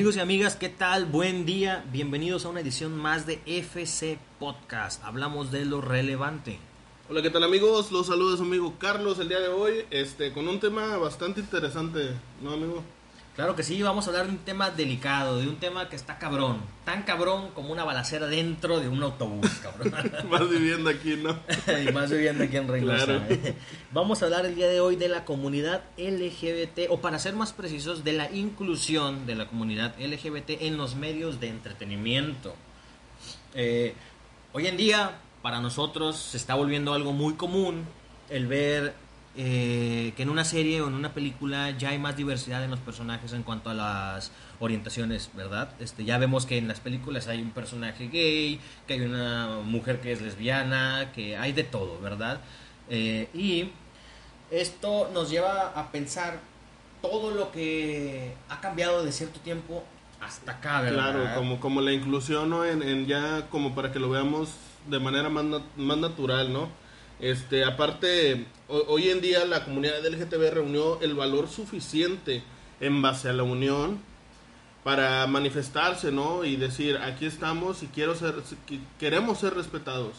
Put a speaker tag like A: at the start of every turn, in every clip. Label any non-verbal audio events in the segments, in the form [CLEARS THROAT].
A: Amigos y amigas, ¿qué tal? Buen día. Bienvenidos a una edición más de FC Podcast. Hablamos de lo relevante.
B: Hola, ¿qué tal amigos? Los saludos amigo Carlos el día de hoy, este, con un tema bastante interesante, ¿no amigo?
A: Claro que sí, vamos a hablar de un tema delicado, de un tema que está cabrón. Tan cabrón como una balacera dentro de un autobús, cabrón. [LAUGHS]
B: más viviendo aquí, ¿no? [LAUGHS]
A: y más viviendo aquí en Reynosa.
B: Claro.
A: ¿eh? Vamos a hablar el día de hoy de la comunidad LGBT, o para ser más precisos, de la inclusión de la comunidad LGBT en los medios de entretenimiento. Eh, hoy en día, para nosotros, se está volviendo algo muy común el ver eh, que en una serie o en una película ya hay más diversidad en los personajes en cuanto a las orientaciones, ¿verdad? Este, ya vemos que en las películas hay un personaje gay, que hay una mujer que es lesbiana, que hay de todo, ¿verdad? Eh, y esto nos lleva a pensar todo lo que ha cambiado de cierto tiempo hasta acá, ¿verdad?
B: Claro, como, como la inclusión, ¿no? En, ya como para que lo veamos de manera más, más natural, ¿no? Este, aparte, hoy en día la comunidad LGTB reunió el valor suficiente en base a la unión para manifestarse, ¿no? Y decir, aquí estamos y quiero ser, queremos ser respetados.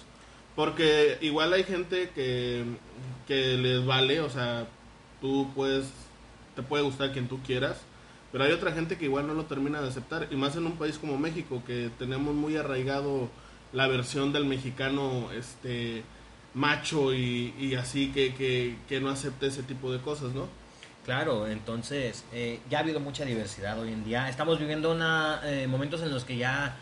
B: Porque igual hay gente que, que les vale, o sea, tú puedes, te puede gustar quien tú quieras, pero hay otra gente que igual no lo termina de aceptar, y más en un país como México, que tenemos muy arraigado la versión del mexicano este macho y, así que, que, no acepte ese tipo de cosas, ¿no?
A: Claro, entonces eh, ya ha habido mucha diversidad hoy en día. Estamos viviendo una, eh, momentos en los que ya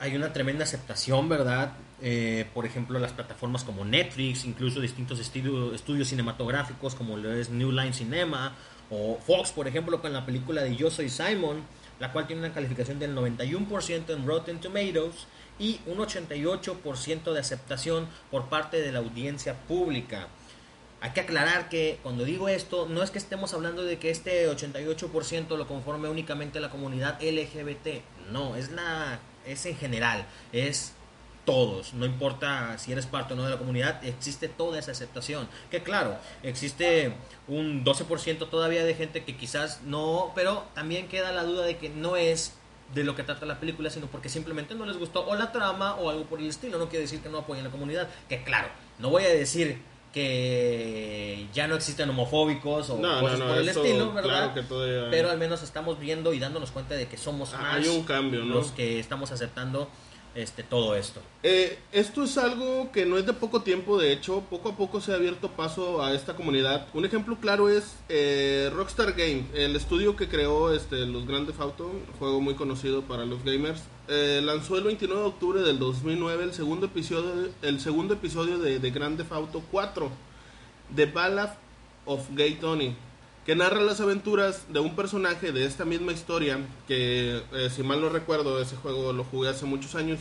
A: hay una tremenda aceptación, ¿verdad? Eh, por ejemplo, las plataformas como Netflix, incluso distintos estudio- estudios cinematográficos como lo es New Line Cinema o Fox, por ejemplo, con la película de Yo Soy Simon, la cual tiene una calificación del 91% en Rotten Tomatoes y un 88% de aceptación por parte de la audiencia pública. Hay que aclarar que cuando digo esto, no es que estemos hablando de que este 88% lo conforme únicamente la comunidad LGBT. No, es la es en general, es todos, no importa si eres parte o no de la comunidad, existe toda esa aceptación. Que claro, existe un 12% todavía de gente que quizás no, pero también queda la duda de que no es de lo que trata la película, sino porque simplemente no les gustó o la trama o algo por el estilo. No quiere decir que no apoyen la comunidad. Que claro, no voy a decir que ya no existen homofóbicos o
B: No,
A: cosas
B: no,
A: por el
B: eso,
A: estilo, ¿verdad?
B: claro que todavía hay.
A: Pero al menos estamos viendo y dándonos cuenta de que somos
B: Ah,
A: más
B: hay un cambio,
A: los que estamos aceptando este todo esto.
B: Eh, esto es algo que no es de poco tiempo, de hecho, poco a poco se ha abierto paso a esta comunidad. Un ejemplo claro es eh, Rockstar Game, el estudio que creó este, los Grand Theft Auto, juego muy conocido para los gamers. eh, lanzó el 29 de octubre del 2009 el segundo episodio, el segundo episodio de, de Grand Theft Auto 4, The Ballad of Gay Tony, que narra las aventuras de un personaje de esta misma historia, que eh, si mal no recuerdo, ese juego lo jugué hace muchos años.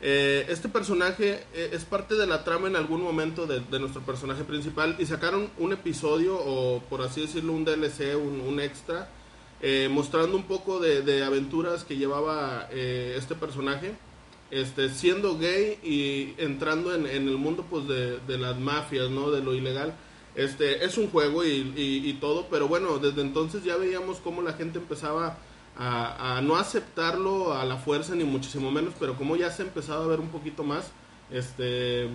B: Eh, este personaje eh, es parte de la trama en algún momento de, nuestro personaje principal y sacaron un episodio o por así decirlo un DLC, un, un extra, mostrando un poco de, aventuras que llevaba este personaje este, siendo gay y entrando en, en el mundo pues de, de las mafias, ¿no? De lo ilegal. Este, es un juego y, y- todo, pero bueno, desde entonces ya veíamos cómo la gente empezaba a, no aceptarlo a la fuerza, ni muchísimo menos, pero como ya se empezaba a ver un poquito más, este,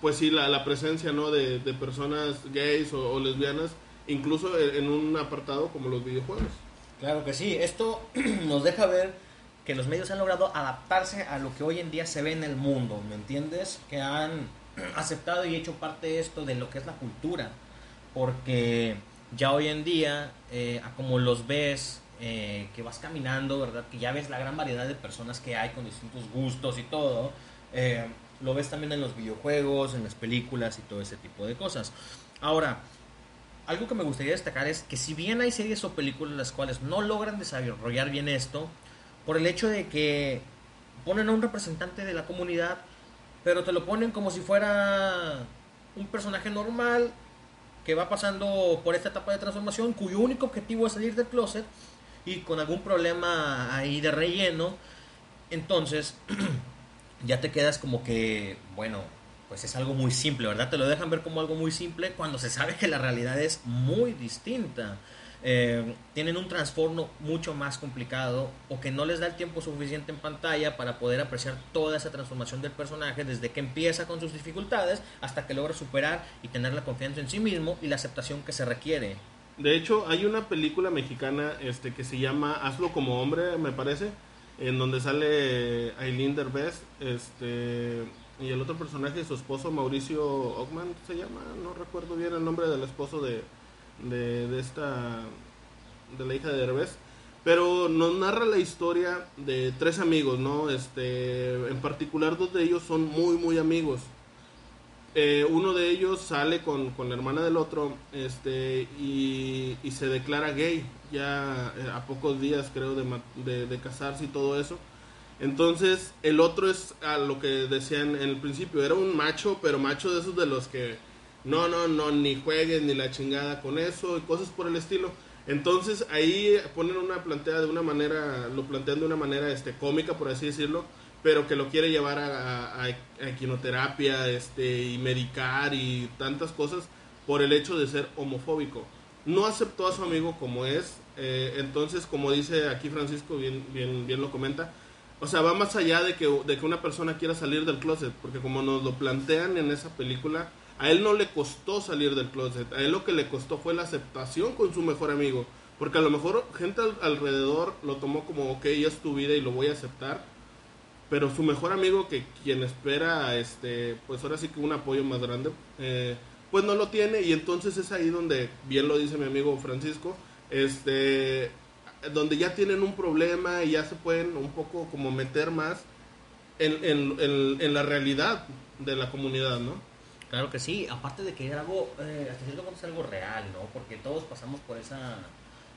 B: pues sí, la, presencia, ¿no? De, personas gays o, o lesbianas, incluso en un apartado como los videojuegos.
A: Claro que sí, esto [CLEARS THROAT] nos deja ver que los medios han logrado adaptarse a lo que hoy en día se ve en el mundo, ¿me entiendes? Que han aceptado y hecho parte de esto de lo que es la cultura, porque ya hoy en día, eh, como los ves eh, que vas caminando, ¿verdad? Que ya ves la gran variedad de personas que hay con distintos gustos y todo. Eh, lo ves también en los videojuegos, en las películas y todo ese tipo de cosas. Ahora, algo que me gustaría destacar es que si bien hay series o películas las cuales no logran desarrollar bien esto, por el hecho de que ponen a un representante de la comunidad, pero te lo ponen como si fuera un personaje normal que va pasando por esta etapa de transformación, cuyo único objetivo es salir del closet y con algún problema ahí de relleno, entonces [CLEARS THROAT] ya te quedas como que, bueno, pues es algo muy simple, ¿verdad? Te lo dejan ver como algo muy simple cuando se sabe que la realidad es muy distinta. Eh, tienen un trastorno mucho más complicado o que no les da el tiempo suficiente en pantalla para poder apreciar toda esa transformación del personaje desde que empieza con sus dificultades hasta que logra superar y tener la confianza en sí mismo y la aceptación que se requiere.
B: De hecho, hay una película mexicana este, que se llama Hazlo como hombre, me parece, en donde sale Aileen Derbez este, y el otro personaje, su esposo Mauricio Ockman, se llama, no recuerdo bien el nombre del esposo de, de, esta de la hija de Derbez pero nos narra la historia de tres amigos no este en particular dos de ellos son muy muy amigos. Eh, uno de ellos sale con, con, la hermana del otro este y, se declara gay ya eh, a pocos días creo de, de, de, casarse y todo eso. Entonces el otro es a lo que decían en el principio era un macho pero macho de esos de los que no, no, no, ni juegues ni la chingada con eso y cosas por el estilo. Entonces ahí ponen una plantea de una manera, lo plantean de una manera este, cómica, por así decirlo, pero que lo quiere llevar a, a, equinoterapia este, y medicar y tantas cosas por el hecho de ser homofóbico. No aceptó a su amigo como es, eh, entonces como dice aquí Francisco, bien, bien, bien lo comenta, o sea, va más allá de que, de que una persona quiera salir del closet, porque como nos lo plantean en esa película, a él no le costó salir del closet, a él lo que le costó fue la aceptación con su mejor amigo. Porque a lo mejor gente alrededor lo tomó como, ok, ya es tu vida y lo voy a aceptar. Pero su mejor amigo, que quien espera, este, pues ahora sí que un apoyo más grande, eh, pues no lo tiene. Y entonces es ahí donde, bien lo dice mi amigo Francisco, este, donde ya tienen un problema y ya se pueden un poco como meter más en, en, en la realidad de la comunidad, ¿no?
A: Claro que sí, aparte de que era algo, eh, hasta cierto punto es algo real, ¿no? Porque todos pasamos por esa,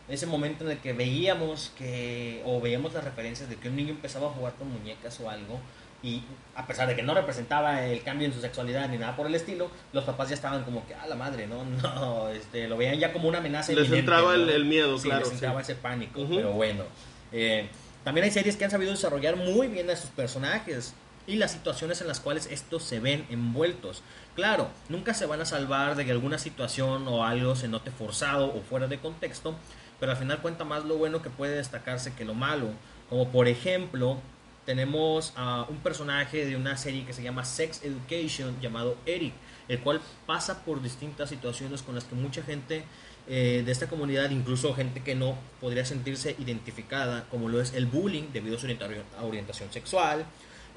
A: ese momento en el que veíamos que, o veíamos las referencias de que un niño empezaba a jugar con muñecas o algo, y a pesar de que no representaba el cambio en su sexualidad ni nada por el estilo, los papás ya estaban como que, ah, la madre, ¿no? [LAUGHS] No, este, lo veían ya como una amenaza.
B: Les entraba el, miedo,
A: sí,
B: claro.
A: Les entraba ese pánico, pero bueno. Eh, también hay series que han sabido desarrollar muy bien a sus personajes y las situaciones en las cuales estos se ven envueltos. Claro, nunca se van a salvar de que alguna situación o algo se note forzado o fuera de contexto, pero al final cuenta más lo bueno que puede destacarse que lo malo. Como por ejemplo, tenemos a un personaje de una serie que se llama Sex Education llamado Eric, el cual pasa por distintas situaciones con las que mucha gente eh, de esta comunidad, incluso gente que no podría sentirse identificada, como lo es el bullying debido a su orientación sexual,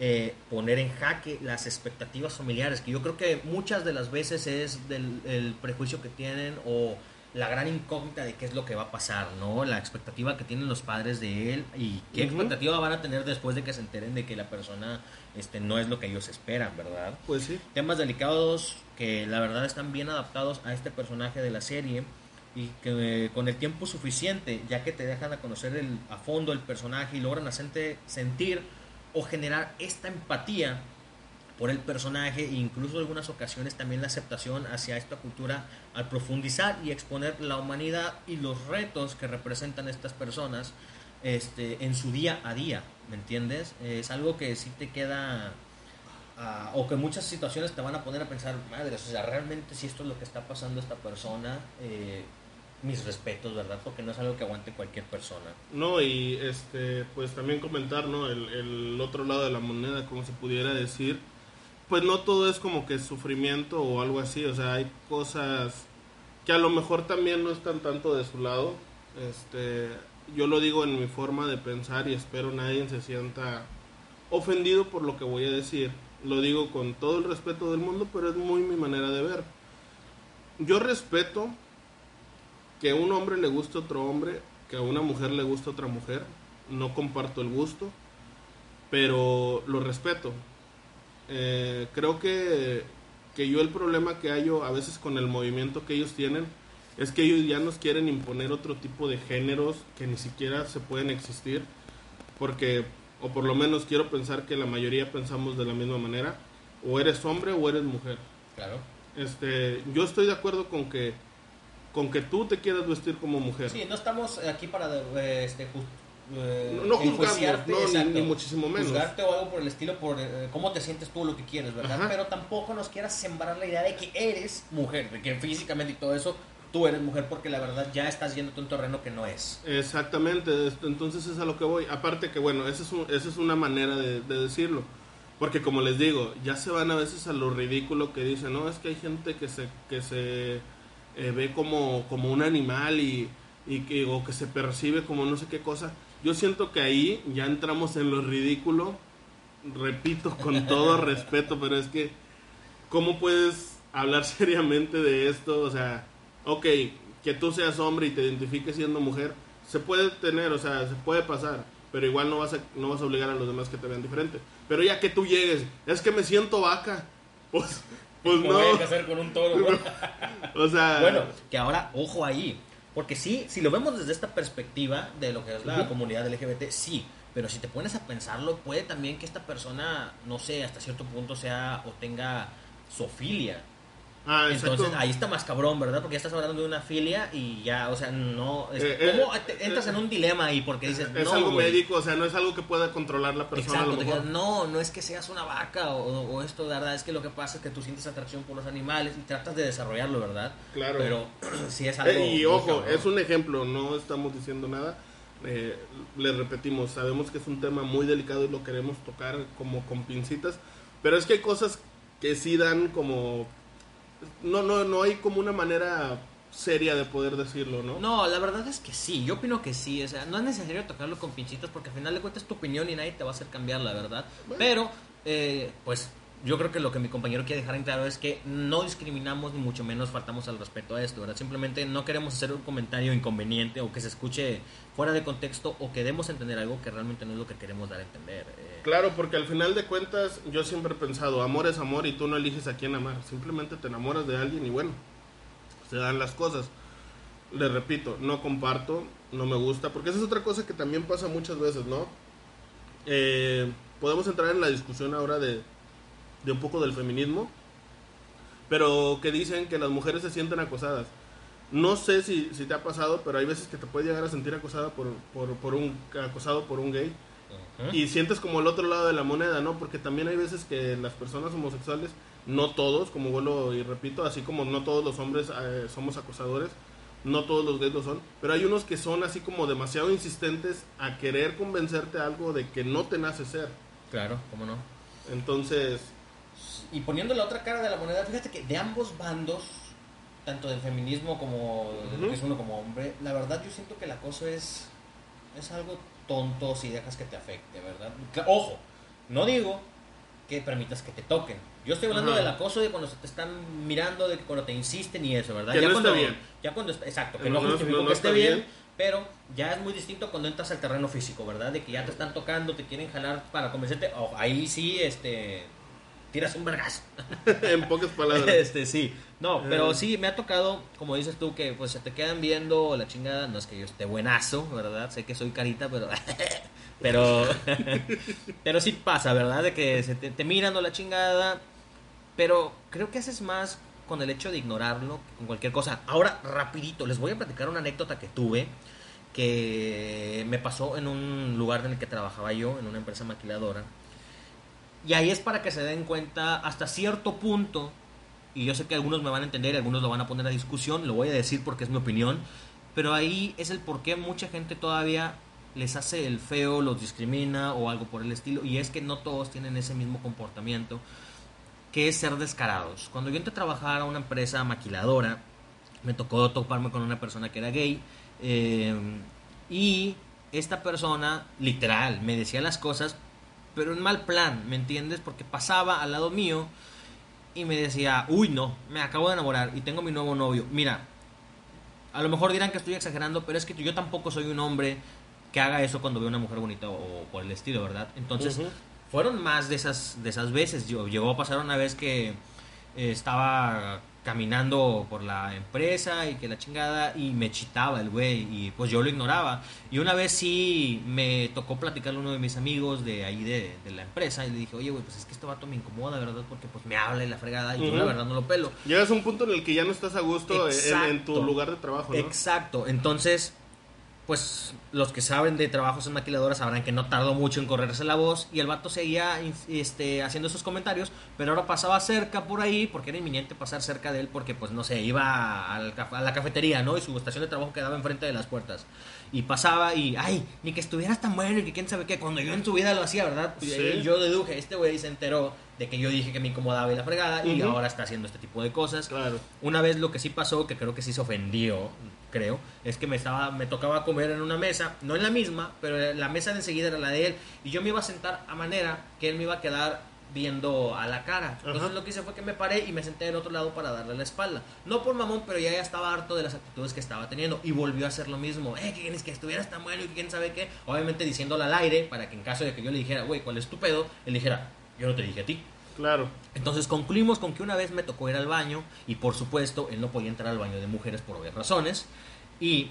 A: eh, poner en jaque las expectativas familiares, que yo creo que muchas de las veces es del el prejuicio que tienen o la gran incógnita de qué es lo que va a pasar, ¿no? La expectativa que tienen los padres de él y qué expectativa van a tener después de que se enteren de que la persona este, no es lo que ellos esperan, ¿verdad?
B: Pues sí.
A: Temas delicados que la verdad están bien adaptados a este personaje de la serie y que eh, con el tiempo suficiente, ya que te dejan a conocer el, a fondo el personaje y logran hacerte sentir o generar esta empatía por el personaje e incluso en algunas ocasiones también la aceptación hacia esta cultura al profundizar y exponer la humanidad y los retos que representan estas personas este, en su día a día, ¿me entiendes? Es algo que sí te queda, uh, o que muchas situaciones te van a poner a pensar, madre, o sea, realmente si esto es lo que está pasando a esta persona, eh, mis respetos, ¿verdad? Porque no es algo que aguante cualquier persona.
B: No, y este, pues también comentar, ¿no? El, el otro lado de la moneda, como se pudiera decir, pues no todo es como que sufrimiento o algo así, o sea, hay cosas que a lo mejor también no están tanto de su lado. Este, yo lo digo en mi forma de pensar y espero nadie se sienta ofendido por lo que voy a decir. Lo digo con todo el respeto del mundo, pero es muy mi manera de ver. Yo respeto que a un hombre le guste otro hombre que a una mujer le gusta otra mujer. No comparto el gusto, pero lo respeto. Eh, creo que, que yo el problema que hay a veces con el movimiento que ellos tienen es que ellos ya nos quieren imponer otro tipo de géneros que ni siquiera se pueden existir, porque, o por lo menos quiero pensar que la mayoría pensamos de la misma manera, o eres hombre o eres mujer.
A: Claro.
B: Este, yo estoy de acuerdo con que con que tú te quieras vestir como mujer.
A: Sí, no estamos aquí para eh, este,
B: eh, no, no juzgarte, no, ni, muchísimo menos.
A: Juzgarte o algo por el estilo, por eh, cómo te sientes tú, lo que quieres, ¿verdad? Pero tampoco nos quieras sembrar la idea de que eres mujer, de que físicamente y todo eso tú eres mujer porque la verdad ya estás yendo a un terreno que no es.
B: Exactamente, entonces es a lo que voy. Aparte que bueno, esa es, es una manera de, decirlo. Porque como les digo, ya se van a veces a lo ridículo que dicen, no, es que hay gente que se, que se eh, ve como, como un animal y, y que, o que se percibe como no sé qué cosa. Yo siento que ahí ya entramos en lo ridículo, repito con [LAUGHS] todo respeto, pero es que, ¿cómo puedes hablar [LAUGHS] seriamente de esto? O sea, ok, que tú seas hombre y te identifiques siendo mujer, se puede tener, o sea, se puede pasar, pero igual no vas a, no vas a obligar a los demás que te vean diferente. Pero ya que tú llegues, es que me siento vaca, [LAUGHS] pues, pues no.
A: Voy a con un toro. [LAUGHS] o sea. Bueno, que ahora, ojo ahí. Porque sí, si lo vemos desde esta perspectiva de lo que es la comunidad LGBT, sí. Pero si te pones a pensarlo, puede también que esta persona, no sé, hasta cierto punto sea o tenga sofilia. Ah, Entonces ahí está más cabrón, ¿verdad? Porque ya estás hablando de una filia y ya, o sea, no. Eh, ¿Cómo eh, entras en un dilema ahí? Porque dices.
B: Es algo médico, o sea, no es algo que pueda controlar la persona.
A: Exacto, no, no es que seas una vaca o, esto, de verdad, es que lo que pasa es que tú sientes atracción por los animales y tratas de desarrollarlo, ¿verdad?
B: Claro.
A: Pero [CLEARS THROAT] si es algo.
B: Eh, y ojo, es un ejemplo, no estamos diciendo nada. le repetimos, sabemos que es un tema muy delicado y lo queremos tocar como con pincitas, pero es que hay cosas que sí dan como no, no, no hay como una manera seria de poder decirlo, ¿no?
A: No, la verdad es que sí, yo opino que sí, o sea, no es necesario tocarlo con pinchitos porque al final de cuentas es tu opinión y nadie te va a hacer cambiar, la verdad. Pero, eh, pues yo creo que lo que mi compañero quiere dejar en claro es que no discriminamos ni mucho menos faltamos al respeto a esto, ¿verdad? Simplemente no queremos hacer un comentario inconveniente o que se escuche fuera de contexto o que demos entender algo que realmente no es lo que queremos dar a entender.
B: Eh. Claro, porque al final de cuentas yo siempre he pensado, amor es amor y tú no eliges a quién amar, simplemente te enamoras de alguien y bueno, se dan las cosas. Le repito, no comparto, no me gusta, porque esa es otra cosa que también pasa muchas veces, ¿no? Eh, podemos entrar en la discusión ahora de de un poco del feminismo, pero que dicen que las mujeres se sienten acosadas. No sé si, si te ha pasado, pero hay veces que te puedes llegar a sentir acosada por, por, por un, acosado por un gay. Y sientes como el otro lado de la moneda, ¿no? Porque también hay veces que las personas homosexuales, no todos, como vuelvo y repito, así como no todos los hombres eh, somos acosadores, no todos los gays lo son, pero hay unos que son así como demasiado insistentes a querer convencerte algo de que no te nace ser.
A: Claro, ¿cómo no?
B: Entonces,
A: y poniendo la otra cara de la moneda, fíjate que de ambos bandos, tanto del feminismo como de lo que es uno como hombre, la verdad yo siento que el acoso es, es algo tonto si dejas que te afecte, ¿verdad? Ojo, no digo que permitas que te toquen. Yo estoy hablando del acoso de cuando se te están mirando, de cuando te insisten y eso, ¿verdad?
B: Que
A: ya
B: no
A: cuando,
B: está bien.
A: Ya cuando exacto, que no, justifico que esté bien, pero ya es muy distinto cuando entras al terreno físico, ¿verdad? De que ya te están tocando, te quieren jalar para convencerte. ahí sí, este, tiras un vergazo. [LAUGHS]
B: en pocas palabras.
A: Este, sí. No, pero eh. sí, me ha tocado, como dices tú, que pues se te quedan viendo la chingada. No es que yo esté buenazo, ¿verdad? Sé que soy carita, pero. [LAUGHS] pero. [LAUGHS] pero sí pasa, ¿verdad? De que se te, te miran la chingada. Pero creo que haces más con el hecho de ignorarlo con cualquier cosa. Ahora, rapidito, les voy a platicar una anécdota que tuve que me pasó en un lugar en el que trabajaba yo, en una empresa maquiladora y ahí es para que se den cuenta hasta cierto punto, y yo sé que algunos me van a entender algunos lo van a poner a discusión, lo voy a decir porque es mi opinión, pero ahí es el por qué mucha gente todavía les hace el feo, los discrimina o algo por el estilo, y es que no todos tienen ese mismo comportamiento, que es ser descarados. Cuando yo entré a trabajar a una empresa maquiladora, me tocó toparme con una persona que era gay, eh, y esta persona, literal, me decía las cosas pero en mal plan, ¿me entiendes? Porque pasaba al lado mío y me decía, uy, no, me acabo de enamorar y tengo mi nuevo novio. Mira, A lo mejor dirán que estoy exagerando, pero es que yo tampoco soy un hombre que haga eso cuando veo una mujer bonita o, por el estilo, ¿verdad? Entonces, fueron más de esas, de esas veces. Yo, llegó a pasar una vez que eh, estaba caminando por la empresa y que la chingada y me chitaba el güey y pues yo lo ignoraba. Y una vez sí me tocó platicarle a uno de mis amigos de ahí de, de la empresa y le dije, oye güey, pues es que este vato me incomoda, ¿verdad? Porque pues me habla y la fregada y yo la verdad no lo pelo.
B: Llegas a un punto en el que ya no estás a gusto en, en tu lugar de trabajo, ¿no?
A: Exacto, entonces, pues los que saben de trabajos en maquiladoras sabrán que no tardó mucho en correrse la voz y el vato seguía este, haciendo esos comentarios, pero ahora pasaba cerca por ahí, porque era inminente pasar cerca de él, porque pues no sé, iba a la cafetería, ¿no? Y su estación de trabajo quedaba enfrente de las puertas. Y pasaba y, ay, ni que estuvieras tan bueno y que quién sabe qué, cuando yo en su vida lo hacía, ¿verdad?
B: Sí.
A: Y yo deduje, este güey se enteró de que yo dije que me incomodaba y la fregada y ahora está haciendo este tipo de cosas.
B: Claro.
A: Una vez lo que sí pasó, que creo que sí se ofendió, creo, es que me estaba me tocaba comer en una mesa, no en la misma, pero la mesa de enseguida era la de él y yo me iba a sentar a manera que él me iba a quedar viendo a la cara. Entonces
B: Ajá.
A: lo que hice fue que me paré y me senté del otro lado para darle la espalda. No por mamón, pero ya, ya estaba harto de las actitudes que estaba teniendo y volvió a hacer lo mismo. Eh, que quieres que estuvieras tan bueno y quién sabe qué. Obviamente diciéndolo al aire para que en caso de que yo le dijera, güey, ¿cuál es tu pedo? Él dijera, yo no te dije a ti.
B: Claro.
A: Entonces concluimos con que una vez me tocó ir al baño y por supuesto él no podía entrar al baño de mujeres por obvias razones. Y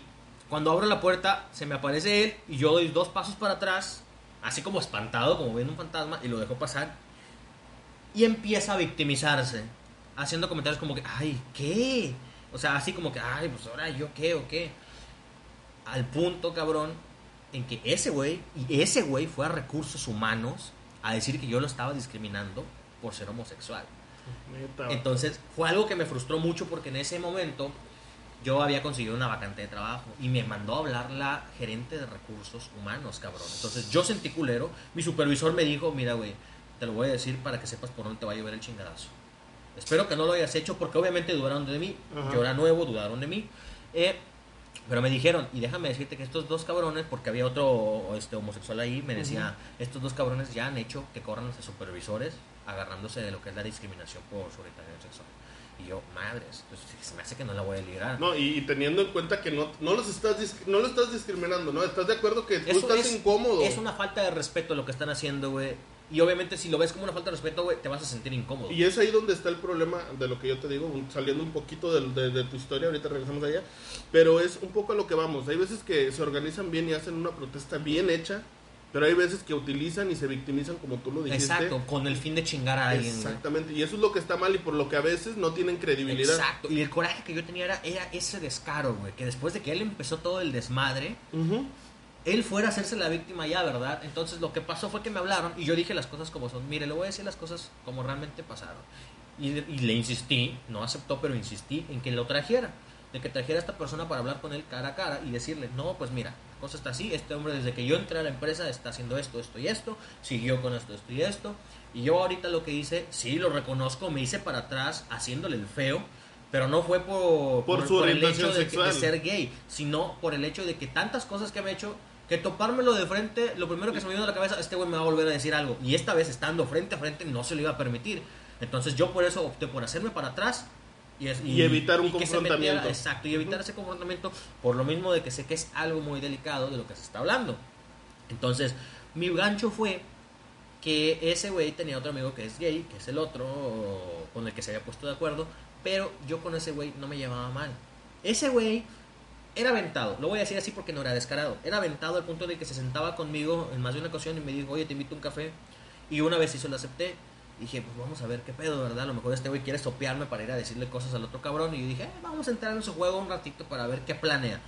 A: cuando abro la puerta se me aparece él y yo doy dos pasos para atrás, así como espantado, como viendo un fantasma, y lo dejo pasar. Y empieza a victimizarse, haciendo comentarios como que, ay, ¿qué? O sea, así como que, ay, pues ahora yo qué o qué. Al punto, cabrón, en que ese güey, y ese güey fue a recursos humanos a decir que yo lo estaba discriminando por ser homosexual. Entonces fue algo que me frustró mucho porque en ese momento yo había conseguido una vacante de trabajo y me mandó a hablar la gerente de recursos humanos, cabrón. Entonces yo sentí culero, mi supervisor me dijo, mira, güey, te lo voy a decir para que sepas por dónde te va a llover el chingadazo. Espero que no lo hayas hecho porque obviamente dudaron de mí,
B: Ajá.
A: yo era nuevo, dudaron de mí. Eh, pero me dijeron, y déjame decirte que estos dos cabrones, porque había otro este, homosexual ahí, me decía, estos dos cabrones ya han hecho que corran a supervisores agarrándose de lo que es la discriminación por su orientación sexual. Y yo, madres, pues se me hace que no la voy a liderar.
B: No, y, y teniendo en cuenta que no, no los estás no lo estás discriminando, ¿no? ¿Estás de acuerdo que tú
A: Eso
B: estás
A: es-
B: incómodo?
A: Es una falta de respeto lo que están haciendo, güey. Y obviamente si lo ves como una falta de respeto, güey, te vas a sentir incómodo.
B: Y es ahí donde está el problema de lo que yo te digo, saliendo un poquito del- de, de tu historia, ahorita regresamos allá, pero es un poco a lo que vamos. Hay veces que se organizan bien y hacen una protesta bien hecha, pero hay veces que utilizan y se victimizan como tú lo dijiste.
A: Exacto, con el fin de chingar a alguien.
B: Exactamente, y eso es lo que está mal y por lo que a veces no tienen credibilidad.
A: Exacto. Y el coraje que yo tenía era, era ese descaro, güey. Que después de que él empezó todo el desmadre,
B: Ujú.
A: Él fuera a hacerse la víctima ya, ¿verdad? Entonces lo que pasó fue que me hablaron y yo dije las cosas como son. Mire, le voy a decir las cosas como realmente pasaron. Y, y le insistí, no aceptó, pero insistí en que lo trajera. De que trajera a esta persona para hablar con él cara a cara y decirle, no, pues mira, la cosa está así, este hombre desde que yo entré a la empresa está haciendo esto, esto y esto, siguió con esto, esto y esto. Y yo ahorita lo que hice, sí, lo reconozco, me hice para atrás haciéndole el feo, pero no fue por,
B: Por su
A: el
B: orientación
A: hecho de, ser gay, sino por el hecho de que tantas cosas que me ha hecho, que topármelo de frente, lo primero que se me vino a la cabeza, este güey me va a volver a decir algo. Y esta vez estando frente a frente no se lo iba a permitir. Entonces yo por eso opté por hacerme para atrás. Y, es-
B: Y evitar un confrontamiento.
A: metiera- exacto, y evitar ese confrontamiento por lo mismo de que sé que es algo muy delicado de lo que se está hablando. Entonces, mi gancho fue que ese güey tenía otro amigo que es gay, que es el otro con el que se había puesto de acuerdo, pero yo con ese güey no me llevaba mal. Ese güey era aventado, lo voy a decir así porque no era descarado, era aventado al punto de que se sentaba conmigo en más de una ocasión y me dijo, oye, te invito a un café, y una vez se lo acepté. Dije, pues vamos a ver qué pedo, ¿verdad? A lo mejor este güey quiere sopearme para ir a decirle cosas al otro cabrón. Y yo dije, "Eh, vamos a entrar en su juego un ratito para ver qué planea.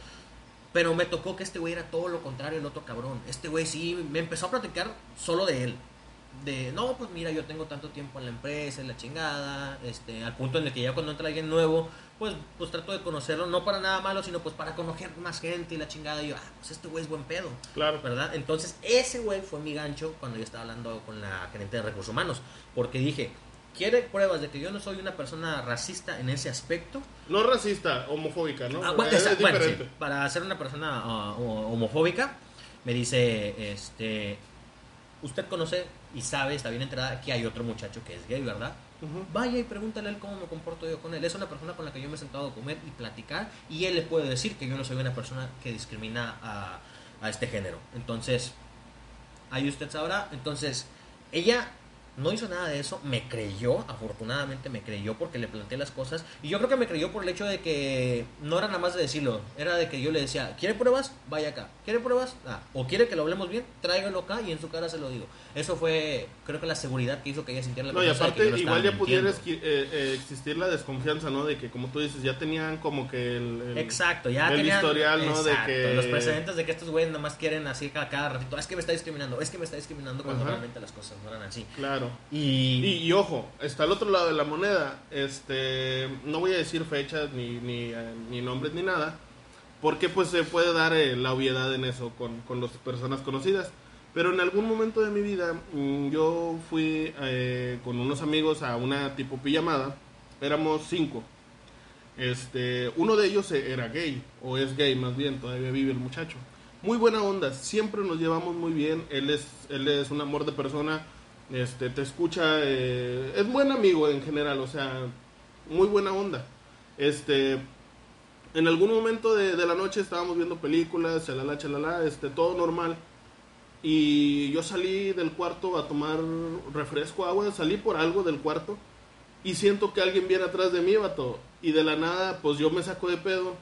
A: Pero me tocó que este güey era todo lo contrario el otro cabrón. Este güey sí me empezó a platicar solo de él. De, no, pues mira, yo tengo tanto tiempo en la empresa, en la chingada, este, al punto en el que ya cuando entra alguien nuevo, pues, pues trato de conocerlo, no para nada malo, sino pues para conocer más gente y la chingada. Y yo, ah, pues este güey es buen pedo.
B: Claro.
A: ¿verdad? Entonces, ese güey fue mi gancho cuando yo estaba hablando con la gerente de recursos humanos. Porque dije, ¿quiere pruebas de que yo no soy una persona racista en ese aspecto?
B: No racista, homofóbica, ¿no?
A: Ah, bueno,
B: es,
A: esa- bueno, sí,
B: diferente.
A: para ser una persona ah, ho- homofóbica, me dice, este, usted conoce y sabe, está bien enterada, que hay otro muchacho que es gay, ¿verdad? Vaya y pregúntale a él cómo me comporto yo con él. Es una persona con la que yo me he sentado a comer y platicar y él le puede decir que yo no soy una persona que discrimina a, a este género. Entonces, ahí usted sabrá. Entonces, ella no hizo nada de eso, me creyó, afortunadamente me creyó porque le planteé las cosas. Y yo creo que me creyó por el hecho de que no era nada más de decirlo, era de que yo le decía, ¿quiere pruebas? Vaya acá. ¿Quiere pruebas? Ah. O quiere que lo hablemos bien, tráigalo acá y en su cara se lo digo. Eso fue, creo que la seguridad que hizo que ella sintiera la
B: No, y
A: confianza de que
B: aparte,
A: no
B: igual ya pudiera eh, eh, existir la desconfianza, ¿no? De que, como tú dices, ya tenían como que el. el-
A: Exacto, ya
B: el
A: tenían
B: historial, ¿no? De que-
A: los precedentes de que estos güeyes nada más quieren así cada, cada ratito, "Ah, es que me está discriminando, es que me está discriminando cuando
B: Ajá.
A: realmente las cosas no eran así.
B: Claro.
A: Y,
B: Y, y ojo, está al otro lado de la moneda. Este, no voy a decir fechas, ni, ni, eh, ni nombres, ni nada. Porque pues se puede dar eh, la obviedad en eso con, con las personas conocidas. Pero en algún momento de mi vida mm, yo fui eh, con unos amigos a una tipo pijamada. Éramos cinco. Este, uno de ellos era gay, o es gay más bien, todavía vive el muchacho. Muy buena onda, siempre nos llevamos muy bien. Él es, él es un amor de persona, este, te escucha, eh, es buen amigo en general, o sea, muy buena onda. Este, en algún momento de, de la noche estábamos viendo películas, chalala, chalala, este, todo normal. Y yo salí del cuarto a tomar refresco, agua, salí por algo del cuarto y siento que alguien viene atrás de mí, vato. Y de la nada, pues yo me saco de pedo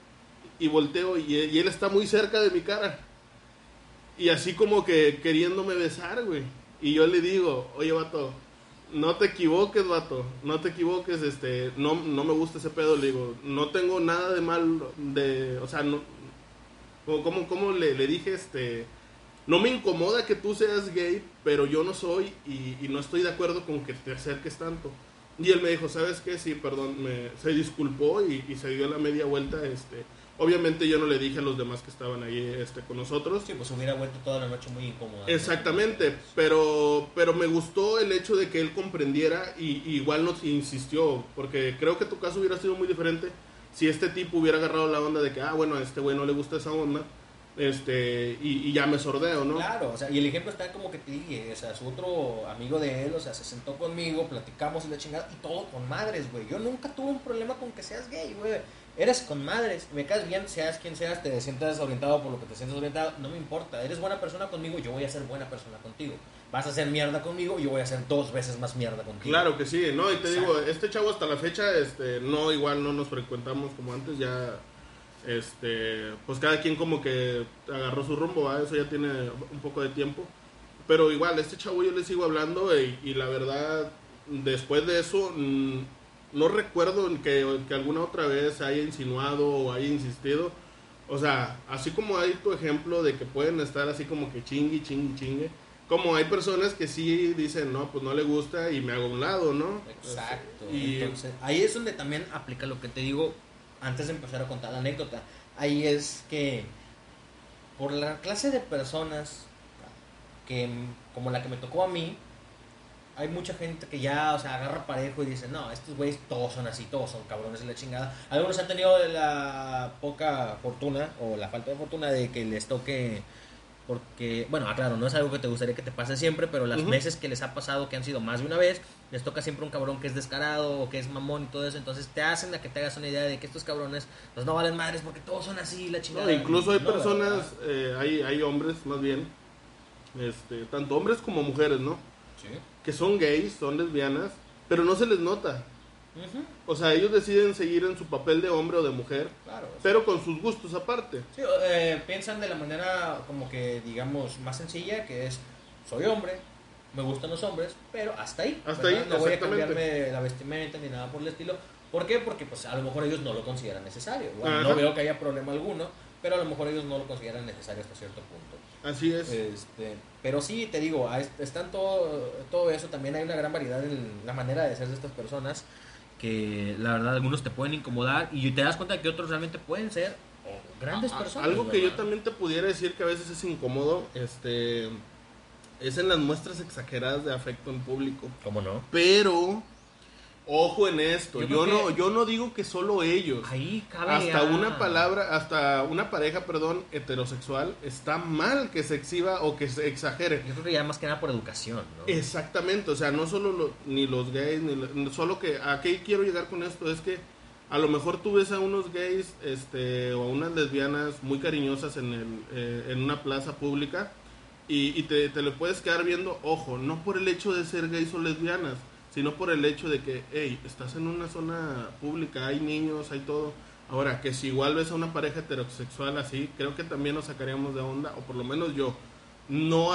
B: y volteo y, y él está muy cerca de mi cara. Y así como que queriéndome besar, güey. Y yo le digo, oye, vato, no te equivoques, vato, no te equivoques, este, no, no me gusta ese pedo, le digo, no tengo nada de mal, de, o sea, no, como, como, le, le dije, este, no me incomoda que tú seas gay, pero yo no soy y, no estoy de acuerdo con que te acerques tanto. Y él me dijo, ¿sabes qué? Sí, perdón, me, se disculpó y se dio la media vuelta, este, obviamente yo no le dije a los demás que estaban ahí, este, con nosotros.
A: sí, pues hubiera vuelto toda la noche muy incómoda.
B: Exactamente, pero, pero me gustó el hecho de que él comprendiera y, y igual nos insistió, porque creo que tu caso hubiera sido muy diferente si este tipo hubiera agarrado la onda de que, ah, bueno, a este güey no le gusta esa onda, este, y, y ya me sordeo, ¿no?
A: Claro, o sea, y el ejemplo está como que te dije, o sea, su otro amigo de él, o sea, se sentó conmigo, platicamos y la chingada, y todo con madres, güey. Yo nunca tuve un problema con que seas gay, güey. Eres con madres, me caes bien, seas quien seas, te sientas orientado por lo que te sientas orientado, no me importa. Eres buena persona conmigo, yo voy a ser buena persona contigo. Vas a ser mierda conmigo, yo voy a ser dos veces más mierda contigo.
B: Claro que sí, ¿no? Y te
A: Exacto.
B: digo, este chavo hasta la fecha, este, no, igual no nos frecuentamos como antes, ya, este, pues cada quien como que agarró su rumbo, ¿va? Eso ya tiene un poco de tiempo. Pero igual, este chavo yo le sigo hablando y, y la verdad, después de eso, mm, no recuerdo que, que alguna otra vez haya insinuado o haya insistido. O sea, así como hay tu ejemplo de que pueden estar así como que chingui, chingui, chingue. Como hay personas que sí dicen, no, pues no le gusta y me hago a un lado, ¿no?
A: Exacto.
B: Y
A: Entonces, ahí es donde también aplica lo que te digo antes de empezar a contar la anécdota. Ahí es que por la clase de personas que como la que me tocó a mí, hay mucha gente que ya, o sea, agarra parejo y dice, no, estos güeyes todos son así, todos son cabrones de la chingada. Algunos han tenido la poca fortuna o la falta de fortuna de que les toque porque, bueno, claro, no es algo que te gustaría que te pase siempre, pero las
B: Ujú.
A: veces que les ha pasado, que han sido más de una vez, les toca siempre un cabrón que es descarado o que es mamón y todo eso, entonces te hacen a que te hagas una idea de que estos cabrones pues no valen madres porque todos son así, la chingada.
B: No, incluso hay
A: No,
B: personas, eh, hay, hay hombres más bien, este, tanto hombres como mujeres, ¿no?
A: Sí.
B: Que son gays, son lesbianas, pero no se les nota.
A: Ujú,
B: O sea, ellos deciden seguir en su papel de hombre o de mujer,
A: claro.
B: pero con sus gustos aparte.
A: Sí, eh, piensan de la manera como que, digamos, más sencilla, que es, soy hombre, me gustan los hombres, pero hasta ahí.
B: Hasta
A: ¿verdad?
B: ahí,
A: No voy a cambiarme la vestimenta ni nada por el estilo. ¿Por qué? Porque pues a lo mejor ellos no lo consideran necesario.
B: Ajá.
A: no veo que haya problema alguno, pero a lo mejor ellos no lo consideran necesario hasta cierto punto.
B: Así es.
A: Este, pero sí, te digo, están todo, todo eso, también hay una gran variedad en la manera de ser de estas personas, que la verdad algunos te pueden incomodar y te das cuenta de que otros realmente pueden ser grandes
B: A-
A: personas.
B: Algo que yo también te pudiera decir que a veces es incómodo, este, es en las muestras exageradas de afecto en público.
A: ¿Cómo no?
B: Pero Ojo en esto,
A: Yo
B: no, yo no digo que solo ellos.
A: Ahí cabe
B: Hasta una palabra, hasta una pareja, perdón, heterosexual, está mal que se exhiba o que se exagere.
A: Yo creo que ya más que nada por educación, ¿no?
B: Exactamente, o sea, no solo lo- ni los gays, ni lo- solo que a qué quiero llegar con esto es que a lo mejor tú ves a unos gays este, o a unas lesbianas muy cariñosas en, el, eh, en una plaza pública y, y te, te le puedes quedar viendo, ojo, no por el hecho de ser gays o lesbianas, sino por el hecho de que, hey, estás en una zona pública, hay niños, hay todo. Ahora, que si igual ves a una pareja heterosexual así, creo que también nos sacaríamos de onda, o por lo menos yo, no,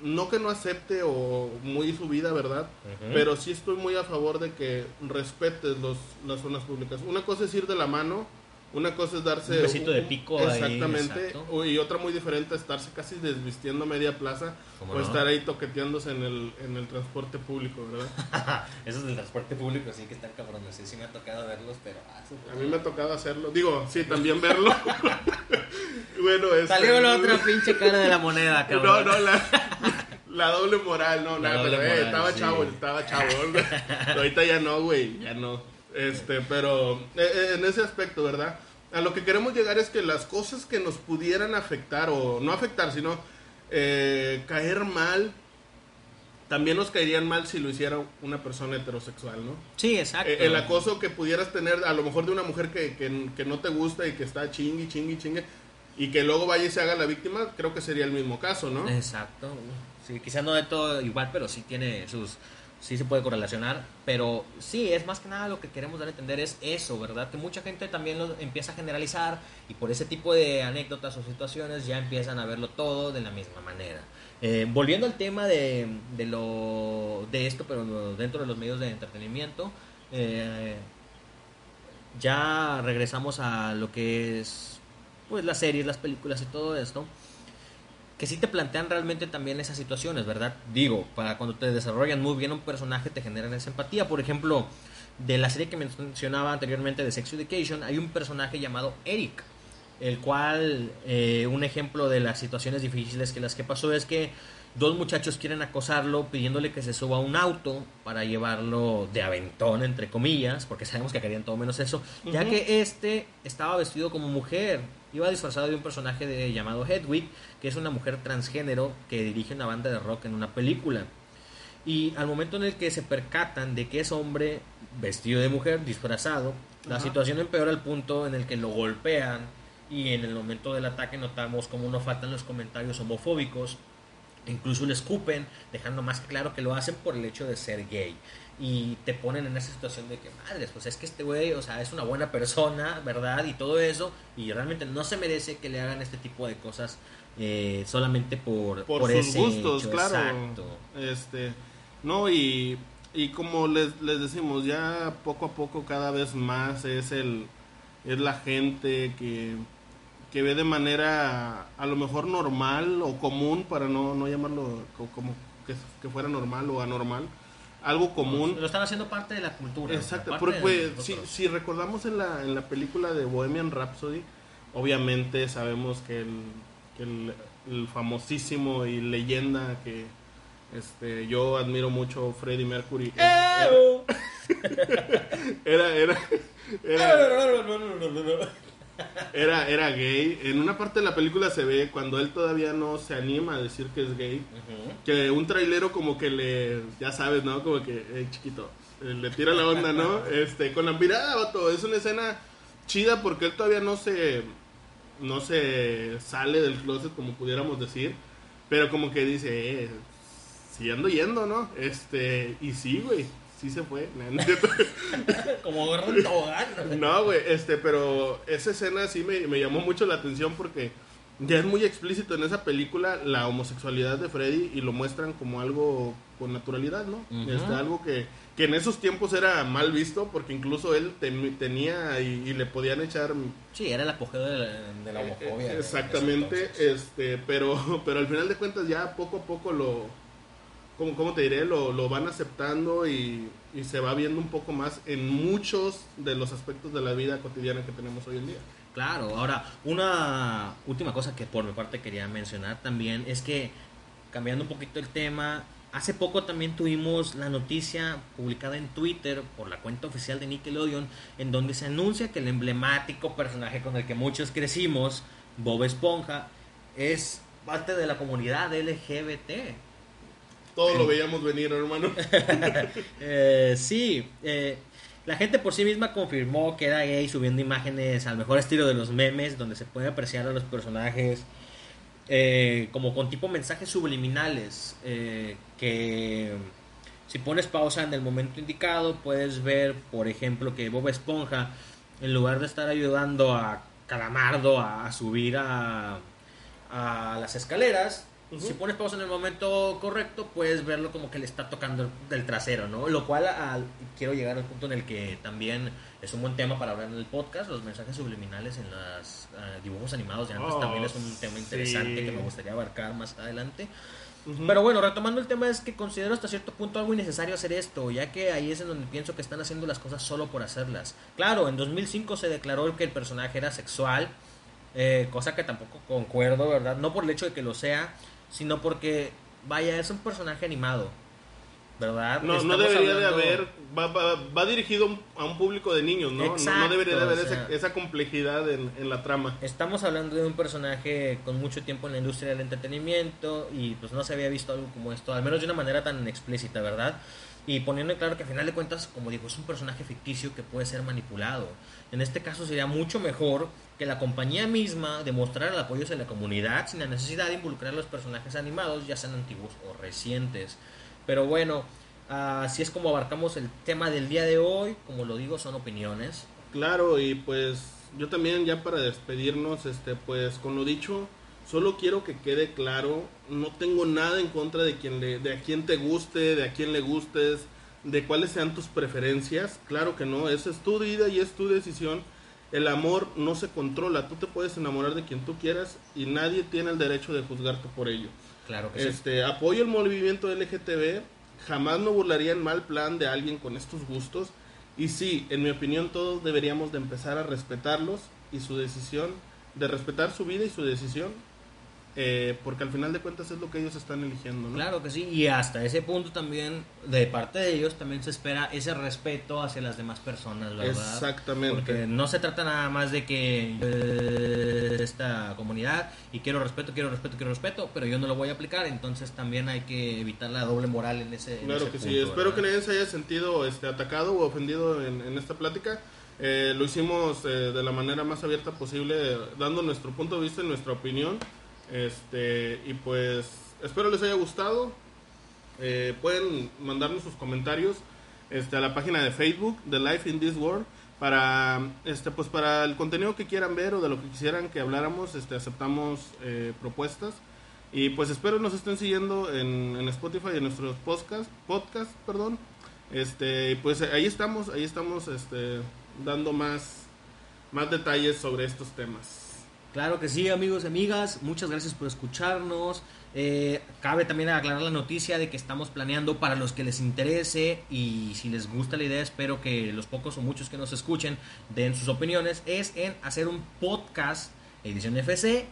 B: no que no acepte o muy su vida, ¿verdad? Pero sí estoy muy a favor de que respetes los, las zonas públicas. Una cosa es ir de la mano, una cosa es darse...
A: Un besito de pico
B: Exactamente. Y otra muy diferente, estarse casi desvistiendo a media plaza
A: ¿Cómo
B: o
A: no?
B: estar ahí toqueteándose en el, en el transporte público, ¿verdad? [LAUGHS]
A: Esos del transporte público sí que están cabrones. Sí, sí me ha tocado verlos, pero... ah,
B: A mí me ha tocado hacerlo. Digo, sí, también verlo. [LAUGHS] bueno, este-
A: Salió la otra pinche cara de la moneda, [LAUGHS]
B: No,
A: cabrón.
B: no, la, la doble moral, no,
A: La
B: nada, pero eh, estaba
A: sí.
B: chavo, estaba chavo. Ahorita ya no, güey, ya no. Este, pero eh, eh, en ese aspecto, ¿verdad? A lo que queremos llegar es que las cosas que nos pudieran afectar, o no afectar, sino eh, caer mal, también nos caerían mal si lo hiciera una persona heterosexual, ¿no?
A: Sí, exacto.
B: Eh, el acoso que pudieras tener a lo mejor de una mujer que, que, que no te gusta y que está chingui, chingui, chingue, y que luego vaya y se haga la víctima, creo que sería el mismo caso, ¿no?
A: Exacto. Sí, quizás no de todo igual, pero sí tiene sus... Sí se puede correlacionar, pero sí, es más que nada lo que queremos dar a entender es eso, ¿verdad? Que mucha gente también lo empieza a generalizar y por ese tipo de anécdotas o situaciones ya empiezan a verlo todo de la misma manera. Eh, volviendo al tema de, de, lo, de esto, pero dentro de los medios de entretenimiento, eh, ya regresamos a lo que es pues las series, las películas y todo esto que sí te plantean realmente también esas situaciones, ¿verdad? Digo, para cuando te desarrollan muy bien un personaje te generan esa empatía. Por ejemplo, de la serie que mencionaba anteriormente de Sex Education, hay un personaje llamado Eric, el cual eh, un ejemplo de las situaciones difíciles que las que pasó es que dos muchachos quieren acosarlo pidiéndole que se suba a un auto para llevarlo de aventón, entre comillas, porque sabemos que querían todo menos eso, ya que este estaba vestido como mujer, iba disfrazado de un personaje de, llamado Hedwig, que es una mujer transgénero que dirige una banda de rock en una película. Y al momento en el que se percatan de que es hombre vestido de mujer, disfrazado, la
B: Ajá.
A: situación empeora al punto en el que lo golpean y en el momento del ataque notamos como no faltan los comentarios homofóbicos, incluso le escupen, dejando más claro que lo hacen por el hecho de ser gay. Y te ponen en esa situación de que, madres, pues es que este güey, o sea, es una buena persona, ¿verdad? Y todo eso, y realmente no se merece que le hagan este tipo de cosas eh, solamente por,
B: por,
A: por
B: sus
A: ese
B: gustos,
A: hecho.
B: claro.
A: Exacto.
B: Este, no, y, y como les, les decimos, ya poco a poco cada vez más es el es la gente que, que ve de manera a lo mejor normal o común, para no, no llamarlo co- como que, que fuera normal o anormal, algo común.
A: Lo están haciendo parte de la cultura.
B: Exacto, porque pues, si, si recordamos en la, en la película de Bohemian Rhapsody, obviamente sabemos que el, que el, el famosísimo y leyenda que este, yo admiro mucho, Freddie Mercury, era, era, era, era, era, era gay. En una parte de la película se ve cuando él todavía no se anima a decir que es gay, que un trailero como que le, ya sabes, ¿no? Como que, hey, chiquito, eh, le tira la onda, ¿no? [LAUGHS] Este, con la mirada, vato, es una escena chida porque él todavía no se, no se sale del closet como pudiéramos decir, pero como que dice, eh, ando yendo, ¿no? Este, y sí, güey, sí se fue. [LAUGHS]
A: Como un tobogán.
B: No, güey, este, pero esa escena sí me, me llamó mucho la atención porque ya es muy explícito en esa película la homosexualidad de Freddy y lo muestran como algo con naturalidad, ¿no?
A: Ujú.
B: Este, algo que, que en esos tiempos era mal visto porque incluso él tenía y, y le podían echar
A: Sí, era el apogeo de la, de la homofobia.
B: eh,
A: en
B: exactamente, este, pero, [LAUGHS] pero al final de cuentas ya poco a poco lo, como, ¿cómo te diré? Lo, lo van aceptando y, y se va viendo un poco más en muchos de los aspectos de la vida cotidiana que tenemos hoy en día.
A: Claro, ahora, una última cosa que por mi parte quería mencionar también es que, cambiando un poquito el tema, Hace poco también tuvimos la noticia publicada en Twitter por la cuenta oficial de Nickelodeon, en donde se anuncia que el emblemático personaje con el que muchos crecimos, Bob Esponja, es parte de la comunidad LGBT.
B: Todo lo veíamos venir, hermano. [LAUGHS]
A: Eh, sí, eh, la gente por sí misma confirmó que era gay subiendo imágenes al mejor estilo de los memes, donde se puede apreciar a los personajes eh, como con tipo mensajes subliminales, eh, que si pones pausa en el momento indicado, puedes ver, por ejemplo, que Bob Esponja, en lugar de estar ayudando a Calamardo a, a subir a, a las escaleras, si pones pausa en el momento correcto, puedes verlo como que le está tocando del trasero, ¿no? Lo cual al- quiero llegar al punto en el que también es un buen tema para hablar en el podcast, los mensajes subliminales en los dibujos animados de antes
B: Oh,
A: también es un tema interesante
B: sí.
A: que me gustaría abarcar más adelante. Pero bueno, retomando el tema es que considero hasta cierto punto algo innecesario hacer esto, ya que ahí es en donde pienso que están haciendo las cosas solo por hacerlas. Claro, en 2005 se declaró que el personaje era sexual, eh, cosa que tampoco concuerdo, ¿verdad? No por el hecho de que lo sea, sino porque, vaya, es un personaje animado, ¿verdad?
B: No, no debería de haber, va, va, va dirigido a un público de niños, ¿no? No- debería de haber
A: o
B: esa,
A: sea-
B: esa complejidad en, en la trama.
A: Estamos hablando de un personaje con mucho tiempo en la industria del entretenimiento y pues no se había visto algo como esto, al menos de una manera tan explícita, ¿verdad? Y poniendo en claro que a final de cuentas, como digo, es un personaje ficticio que puede ser manipulado. En este caso sería mucho mejor que la compañía misma demostrara el apoyo hacia la comunidad sin la necesidad de involucrar a los personajes animados, ya sean antiguos o recientes. Pero bueno, así es como abarcamos el tema del día de hoy. Como lo digo, son opiniones.
B: Claro, y pues yo también ya para despedirnos, este, pues con lo dicho, solo quiero que quede claro, no tengo nada en contra de quien le, de a quien te guste, de a quien le gustes, de cuáles sean tus preferencias, claro que no, esa es tu vida y es tu decisión. El amor no se controla, tú te puedes enamorar de quien tú quieras y nadie tiene el derecho de juzgarte por ello.
A: Claro que sí.
B: Este, apoyo el movimiento LGTB, jamás me burlaría en mal plan de alguien con estos gustos. Y sí, en mi opinión todos deberíamos de empezar a respetarlos y su decisión, de respetar su vida y su decisión, eh, porque al final de cuentas es lo que ellos están eligiendo, ¿no?
A: Claro que sí, y hasta ese punto también, de parte de ellos, también se espera ese respeto hacia las demás personas, ¿verdad?
B: Exactamente.
A: Porque no se trata nada más de que eh, esta comunidad y quiero respeto, quiero respeto, quiero respeto, pero yo no lo voy a aplicar, entonces también hay que evitar la doble moral en ese en
B: Claro
A: ese
B: que sí,
A: punto,
B: espero que nadie se haya sentido este, atacado o ofendido en, en esta plática. Eh, lo hicimos eh, de la manera más abierta posible, dando nuestro punto de vista y nuestra opinión. Este, y pues espero les haya gustado. Eh, pueden mandarnos sus comentarios este, a la página de Facebook de Life in This World para este pues para el contenido que quieran ver o de lo que quisieran que habláramos este aceptamos eh, propuestas. Y pues espero nos estén siguiendo en, en Spotify y en nuestros podcast podcast perdón. Este pues ahí estamos ahí estamos este dando más más detalles sobre estos temas
A: Claro que sí, amigos y amigas, muchas gracias por escucharnos. Eh, cabe también aclarar la noticia de que estamos planeando para los que les interese y si les gusta la idea, espero que los pocos o muchos que nos escuchen den sus opiniones, es en hacer un podcast, edición FC,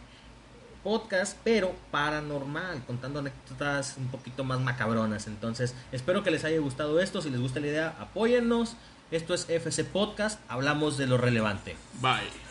A: podcast, pero paranormal, contando anécdotas un poquito más macabronas. Entonces, espero que les haya gustado esto, si les gusta la idea, apóyennos. Esto es FC Podcast, hablamos de lo relevante.
B: bye